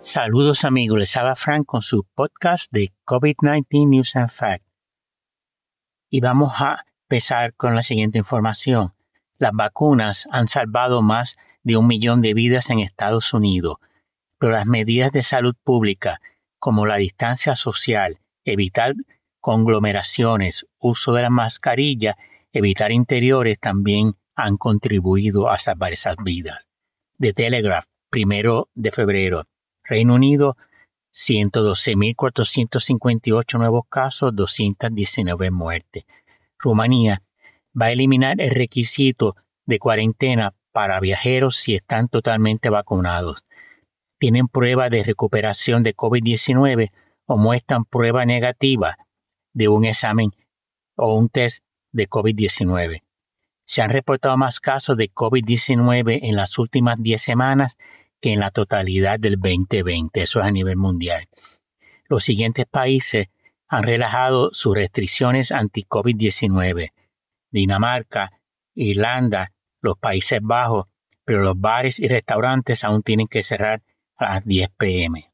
Saludos amigos, les habla Frank con su podcast de COVID-19 News and Facts. Y vamos a empezar con la siguiente información. Las vacunas han salvado más de un millón de vidas en Estados Unidos, pero las medidas de salud pública, como la distancia social, evitar conglomeraciones, uso de la mascarilla, evitar interiores, también han contribuido a salvar esas vidas. De Telegraph, primero de febrero. Reino Unido, 112.458 nuevos casos, 219 muertes. Rumanía va a eliminar el requisito de cuarentena para viajeros si están totalmente vacunados. Tienen prueba de recuperación de COVID-19 o muestran prueba negativa de un examen o un test de COVID-19. Se han reportado más casos de COVID-19 en las últimas 10 semanas que en la totalidad del 2020. Eso es a nivel mundial. Los siguientes países han relajado sus restricciones anti-COVID-19. Dinamarca, Irlanda, los Países Bajos, pero los bares y restaurantes aún tienen que cerrar a las 10 pm.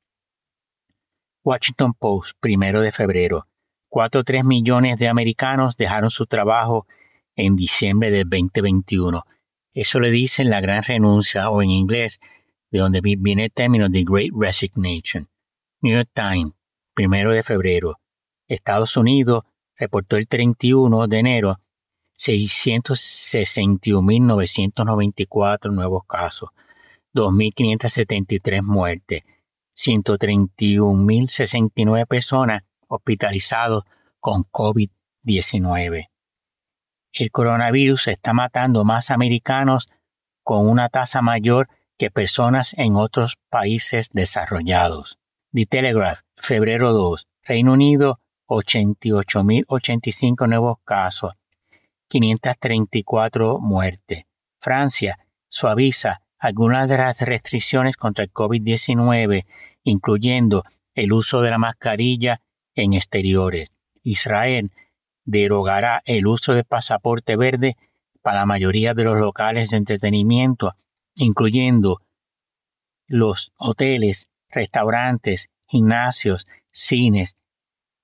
Washington Post, primero de febrero. 4,3 millones de americanos dejaron su trabajo en diciembre del 2021. Eso le dicen la gran renuncia o en inglés de donde viene el término de Great Resignation. New York Times, primero de febrero. Estados Unidos reportó el 31 de enero 661.994 nuevos casos, 2.573 muertes, 131.069 personas hospitalizados con COVID-19. El coronavirus está matando más americanos con una tasa mayor que personas en otros países desarrollados. The Telegraph, febrero 2, Reino Unido, 88.085 nuevos casos, 534 muertes. Francia suaviza algunas de las restricciones contra el COVID-19, incluyendo el uso de la mascarilla en exteriores. Israel derogará el uso de pasaporte verde para la mayoría de los locales de entretenimiento incluyendo los hoteles, restaurantes, gimnasios, cines,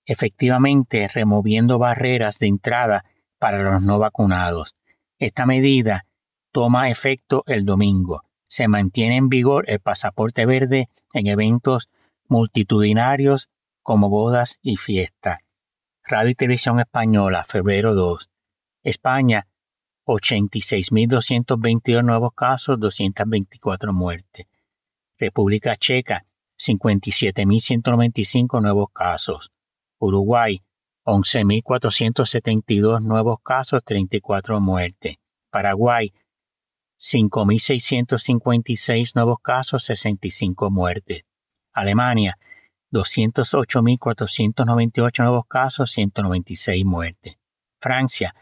efectivamente removiendo barreras de entrada para los no vacunados. Esta medida toma efecto el domingo. Se mantiene en vigor el pasaporte verde en eventos multitudinarios como bodas y fiestas. Radio y Televisión Española, febrero 2. España 86.222 nuevos casos, 224 muertes. República Checa, 57.195 nuevos casos. Uruguay, 11.472 nuevos casos, 34 muertes. Paraguay, 5.656 nuevos casos, 65 muertes. Alemania, 208.498 nuevos casos, 196 muertes. Francia,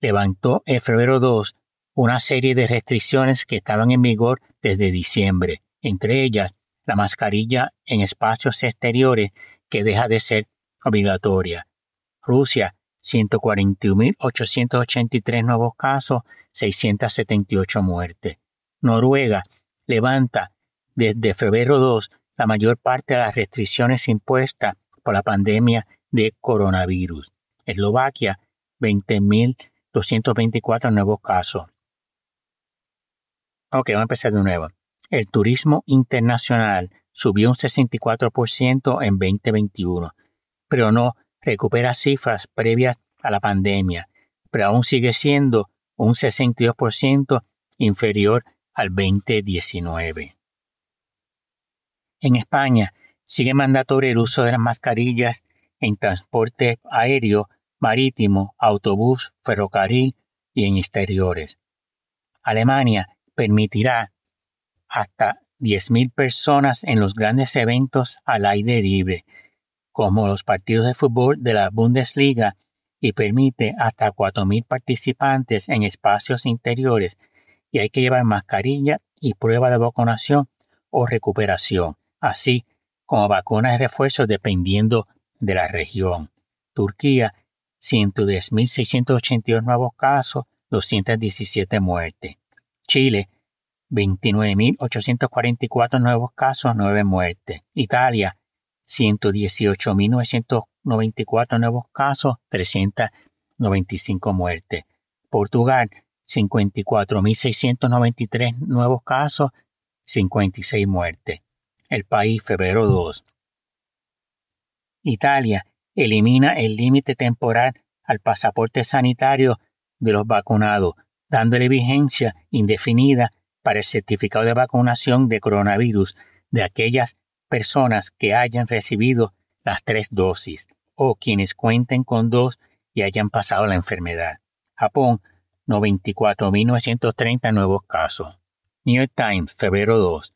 levantó en febrero 2 una serie de restricciones que estaban en vigor desde diciembre, entre ellas la mascarilla en espacios exteriores que deja de ser obligatoria. Rusia, 141.883 nuevos casos, 678 muertes. Noruega levanta desde febrero 2 la mayor parte de las restricciones impuestas por la pandemia de coronavirus. Eslovaquia, 20.000 224 nuevos casos. Ok, vamos a empezar de nuevo. El turismo internacional subió un 64% en 2021, pero no recupera cifras previas a la pandemia, pero aún sigue siendo un 62% inferior al 2019. En España sigue mandatorio el uso de las mascarillas en transporte aéreo marítimo, autobús, ferrocarril y en exteriores. Alemania permitirá hasta 10.000 personas en los grandes eventos al aire libre, como los partidos de fútbol de la Bundesliga, y permite hasta 4.000 participantes en espacios interiores, y hay que llevar mascarilla y prueba de vacunación o recuperación, así como vacunas de refuerzo dependiendo de la región. Turquía, 110.682 nuevos casos, 217 muertes. Chile, 29.844 nuevos casos, 9 muertes. Italia, 118.994 nuevos casos, 395 muertes. Portugal, 54.693 nuevos casos, 56 muertes. El país, febrero 2. Italia elimina el límite temporal al pasaporte sanitario de los vacunados, dándole vigencia indefinida para el certificado de vacunación de coronavirus de aquellas personas que hayan recibido las tres dosis o quienes cuenten con dos y hayan pasado la enfermedad. Japón, 94.930 nuevos casos. New York Times, febrero 2.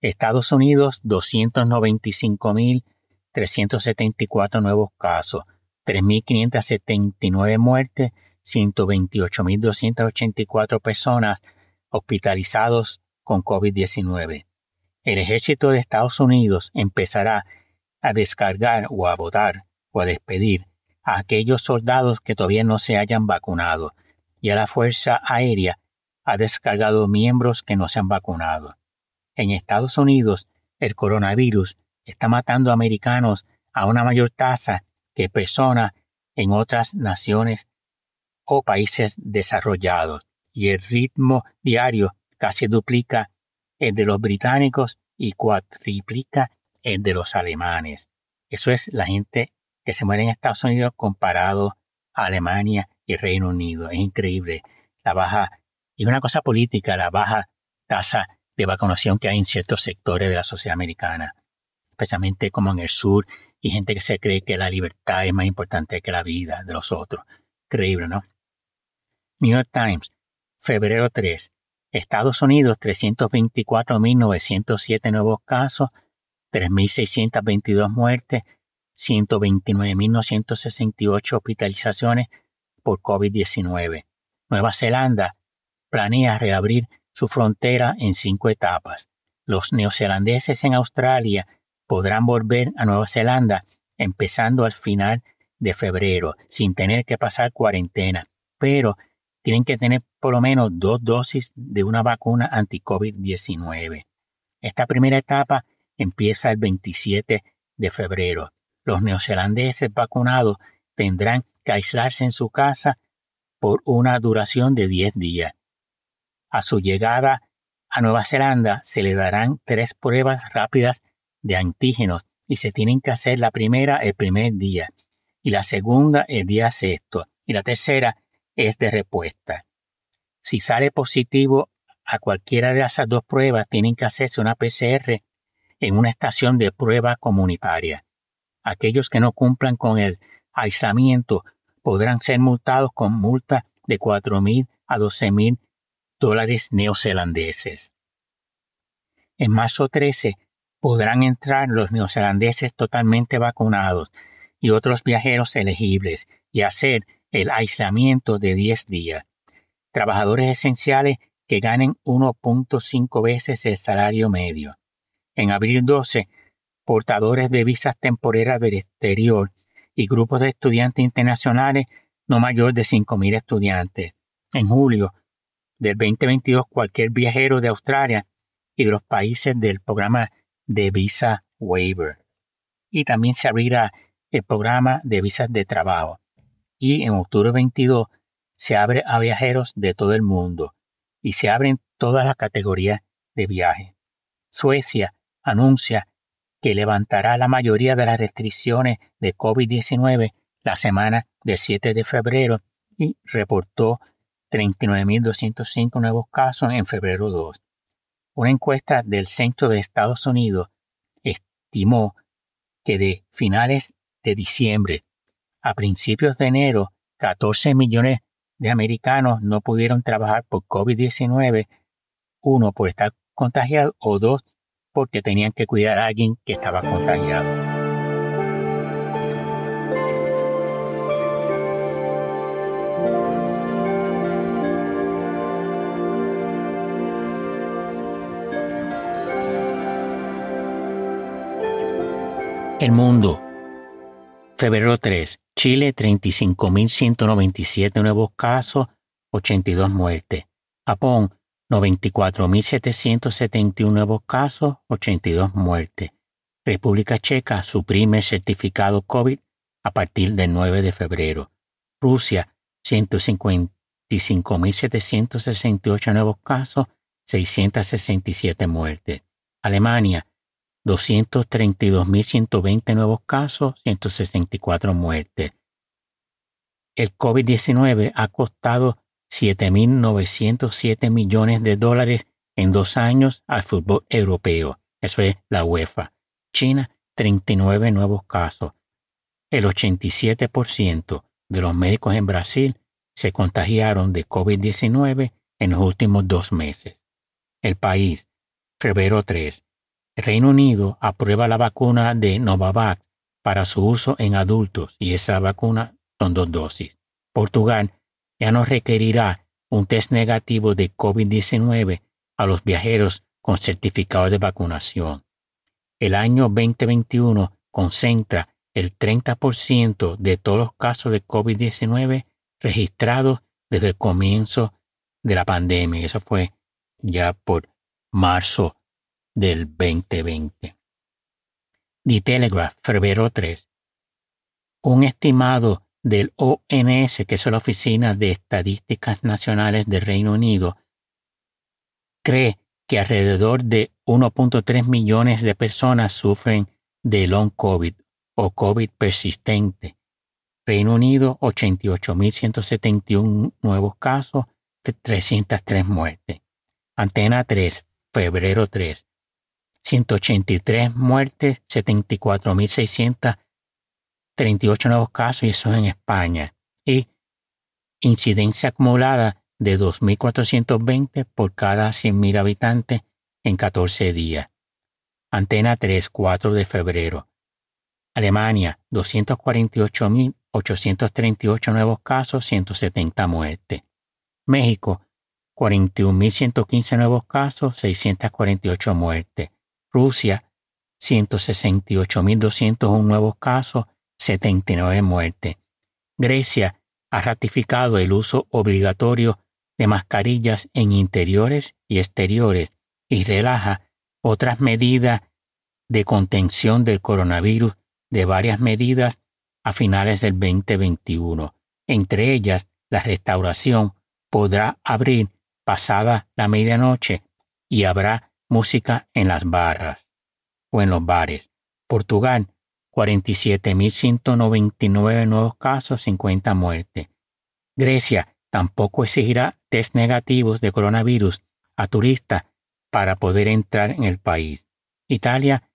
Estados Unidos, 295.374 nuevos casos, 3.579 muertes, 128.284 personas hospitalizados con COVID-19. El ejército de Estados Unidos empezará a descargar o a votar o a despedir a aquellos soldados que todavía no se hayan vacunado y a la Fuerza Aérea ha descargado miembros que no se han vacunado. En Estados Unidos, el coronavirus está matando americanos a una mayor tasa que personas en otras naciones o países desarrollados, y el ritmo diario casi duplica el de los británicos y cuatriplica el de los alemanes. Eso es la gente que se muere en Estados Unidos comparado a Alemania y Reino Unido. Es increíble la baja, y una cosa política, la baja tasa de vacunación que hay en ciertos sectores de la sociedad americana, especialmente como en el sur, y gente que se cree que la libertad es más importante que la vida de los otros. Increíble, ¿no? New York Times, febrero 3. Estados Unidos, 324.907 nuevos casos, 3.622 muertes, 129.968 hospitalizaciones por COVID-19. Nueva Zelanda planea reabrir su frontera en cinco etapas. Los neozelandeses en Australia podrán volver a Nueva Zelanda empezando al final de febrero sin tener que pasar cuarentena, pero tienen que tener por lo menos dos dosis de una vacuna anti-COVID-19. Esta primera etapa empieza el 27 de febrero. Los neozelandeses vacunados tendrán que aislarse en su casa por una duración de 10 días. A su llegada a Nueva Zelanda se le darán tres pruebas rápidas de antígenos y se tienen que hacer la primera el primer día y la segunda el día sexto y la tercera es de respuesta. Si sale positivo a cualquiera de esas dos pruebas, tienen que hacerse una PCR en una estación de prueba comunitaria. Aquellos que no cumplan con el aislamiento podrán ser multados con multa de mil a mil dólares neozelandeses. En marzo 13 podrán entrar los neozelandeses totalmente vacunados y otros viajeros elegibles y hacer el aislamiento de 10 días. Trabajadores esenciales que ganen 1.5 veces el salario medio. En abril 12, portadores de visas temporeras del exterior y grupos de estudiantes internacionales no mayor de 5.000 estudiantes. En julio del 2022, cualquier viajero de Australia y de los países del programa de visa waiver. Y también se abrirá el programa de visas de trabajo. Y en octubre 22 se abre a viajeros de todo el mundo y se abren todas las categorías de viaje. Suecia anuncia que levantará la mayoría de las restricciones de COVID-19 la semana del 7 de febrero y reportó 39.205 nuevos casos en febrero 2. Una encuesta del Centro de Estados Unidos estimó que de finales de diciembre a principios de enero, 14 millones de americanos no pudieron trabajar por COVID-19, uno por estar contagiado o dos porque tenían que cuidar a alguien que estaba contagiado. El mundo. Febrero 3. Chile 35.197 nuevos casos, 82 muertes. Japón 94.771 nuevos casos, 82 muertes. República Checa suprime certificado COVID a partir del 9 de febrero. Rusia 155.768 nuevos casos, 667 muertes. Alemania 232.120 nuevos casos, 164 muertes. El COVID-19 ha costado 7.907 millones de dólares en dos años al fútbol europeo. Eso es la UEFA. China, 39 nuevos casos. El 87% de los médicos en Brasil se contagiaron de COVID-19 en los últimos dos meses. El país, febrero 3, Reino Unido aprueba la vacuna de Novavax para su uso en adultos y esa vacuna son dos dosis. Portugal ya no requerirá un test negativo de COVID-19 a los viajeros con certificado de vacunación. El año 2021 concentra el 30% de todos los casos de COVID-19 registrados desde el comienzo de la pandemia. Eso fue ya por marzo del 2020. The Telegraph, febrero 3. Un estimado del ONS, que es la Oficina de Estadísticas Nacionales del Reino Unido, cree que alrededor de 1.3 millones de personas sufren de long COVID o COVID persistente. Reino Unido, 88.171 nuevos casos, 303 muertes. Antena 3, febrero 3. 183 muertes, 74.638 nuevos casos y eso en España. Y incidencia acumulada de 2.420 por cada 100.000 habitantes en 14 días. Antena 3, 4 de febrero. Alemania, 248.838 nuevos casos, 170 muertes. México, 41.115 nuevos casos, 648 muertes. Rusia, 168.201 nuevos casos, 79 muertes. Grecia ha ratificado el uso obligatorio de mascarillas en interiores y exteriores y relaja otras medidas de contención del coronavirus de varias medidas a finales del 2021. Entre ellas, la restauración podrá abrir pasada la medianoche y habrá música en las barras o en los bares. Portugal, 47.199 nuevos casos, 50 muertes. Grecia tampoco exigirá test negativos de coronavirus a turistas para poder entrar en el país. Italia,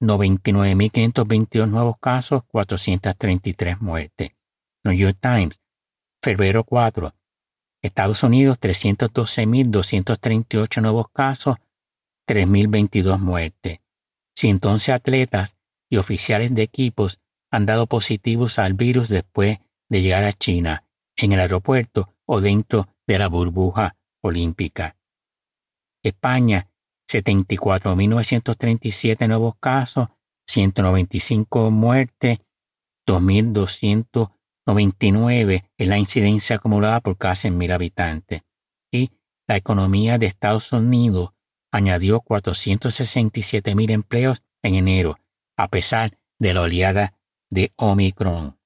99.522 nuevos casos, 433 muertes. New York Times, febrero 4. Estados Unidos, 312.238 nuevos casos, 3.022 muertes. 111 atletas y oficiales de equipos han dado positivos al virus después de llegar a China, en el aeropuerto o dentro de la burbuja olímpica. España, 74.937 nuevos casos, 195 muertes, 2.299 es la incidencia acumulada por cada 100.000 habitantes. Y la economía de Estados Unidos añadió 467 mil empleos en enero, a pesar de la oleada de Omicron.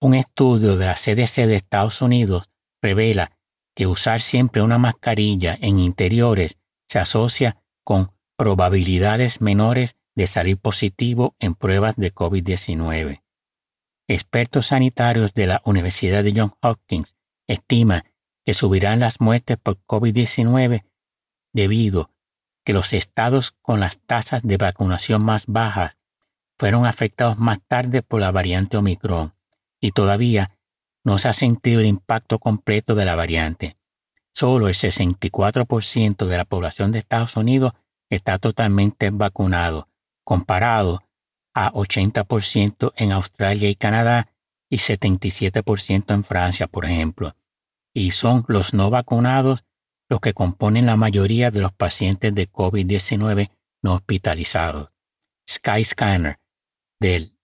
Un estudio de la CDC de Estados Unidos revela que usar siempre una mascarilla en interiores se asocia con probabilidades menores de salir positivo en pruebas de COVID-19. Expertos sanitarios de la Universidad de Johns Hopkins estiman que subirán las muertes por COVID-19 debido que los estados con las tasas de vacunación más bajas fueron afectados más tarde por la variante Omicron y todavía no se ha sentido el impacto completo de la variante. Solo el 64% de la población de Estados Unidos está totalmente vacunado, comparado a 80% en Australia y Canadá y 77% en Francia, por ejemplo. Y son los no vacunados los que componen la mayoría de los pacientes de COVID-19 no hospitalizados. Skyscanner del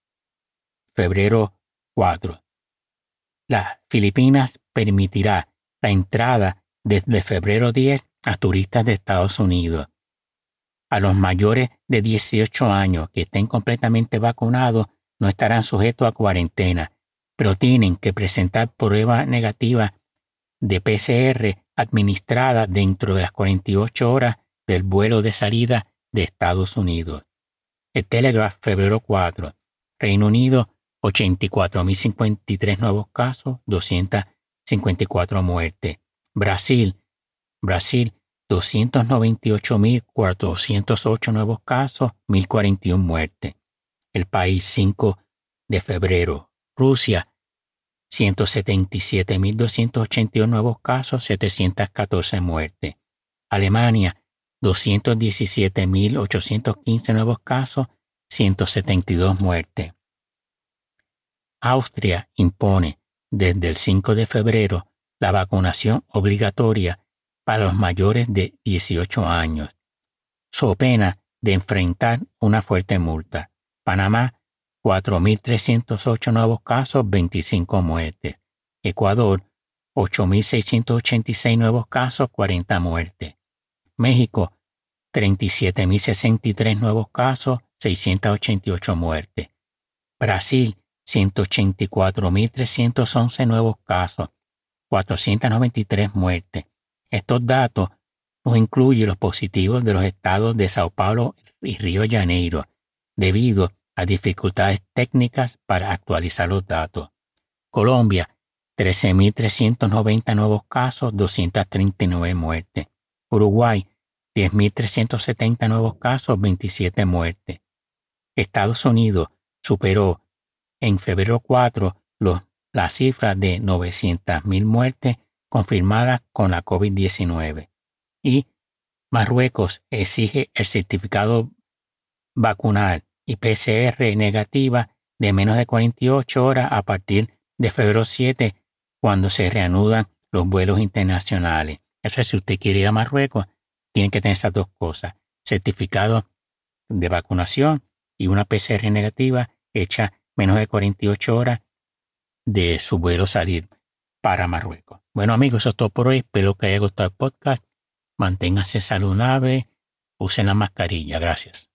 febrero 4. Las Filipinas permitirá la entrada desde febrero 10 a turistas de Estados Unidos. A los mayores de 18 años que estén completamente vacunados no estarán sujetos a cuarentena, pero tienen que presentar prueba negativa de PCR administrada dentro de las 48 horas del vuelo de salida de Estados Unidos. El Telegraph, febrero 4. Reino Unido, 84.053 nuevos casos, 254 muertes. Brasil, Brasil, 298.408 nuevos casos, 1.041 muertes. El país 5 de febrero. Rusia, 177.281 nuevos casos, 714 muertes. Alemania, 217.815 nuevos casos, 172 muertes. Austria impone desde el 5 de febrero la vacunación obligatoria para los mayores de 18 años, so pena de enfrentar una fuerte multa. Panamá, 4.308 nuevos casos, 25 muertes. Ecuador, 8.686 nuevos casos, 40 muertes. México, 37.063 nuevos casos, 688 muertes. Brasil, 184.311 nuevos casos, 493 muertes. Estos datos no incluyen los positivos de los estados de Sao Paulo y Río de Janeiro, debido a dificultades técnicas para actualizar los datos. Colombia, 13.390 nuevos casos, 239 muertes. Uruguay, 10.370 nuevos casos, 27 muertes. Estados Unidos superó en febrero 4 los, la cifra de 900.000 muertes confirmadas con la COVID-19. Y Marruecos exige el certificado vacunal y PCR negativa de menos de 48 horas a partir de febrero 7 cuando se reanudan los vuelos internacionales. Eso es, si usted quiere ir a Marruecos, tiene que tener esas dos cosas. Certificado de vacunación y una PCR negativa hecha menos de 48 horas de su vuelo salir para Marruecos. Bueno amigos, eso es todo por hoy. Espero que haya gustado el podcast. Manténgase saludable. Usen la mascarilla. Gracias.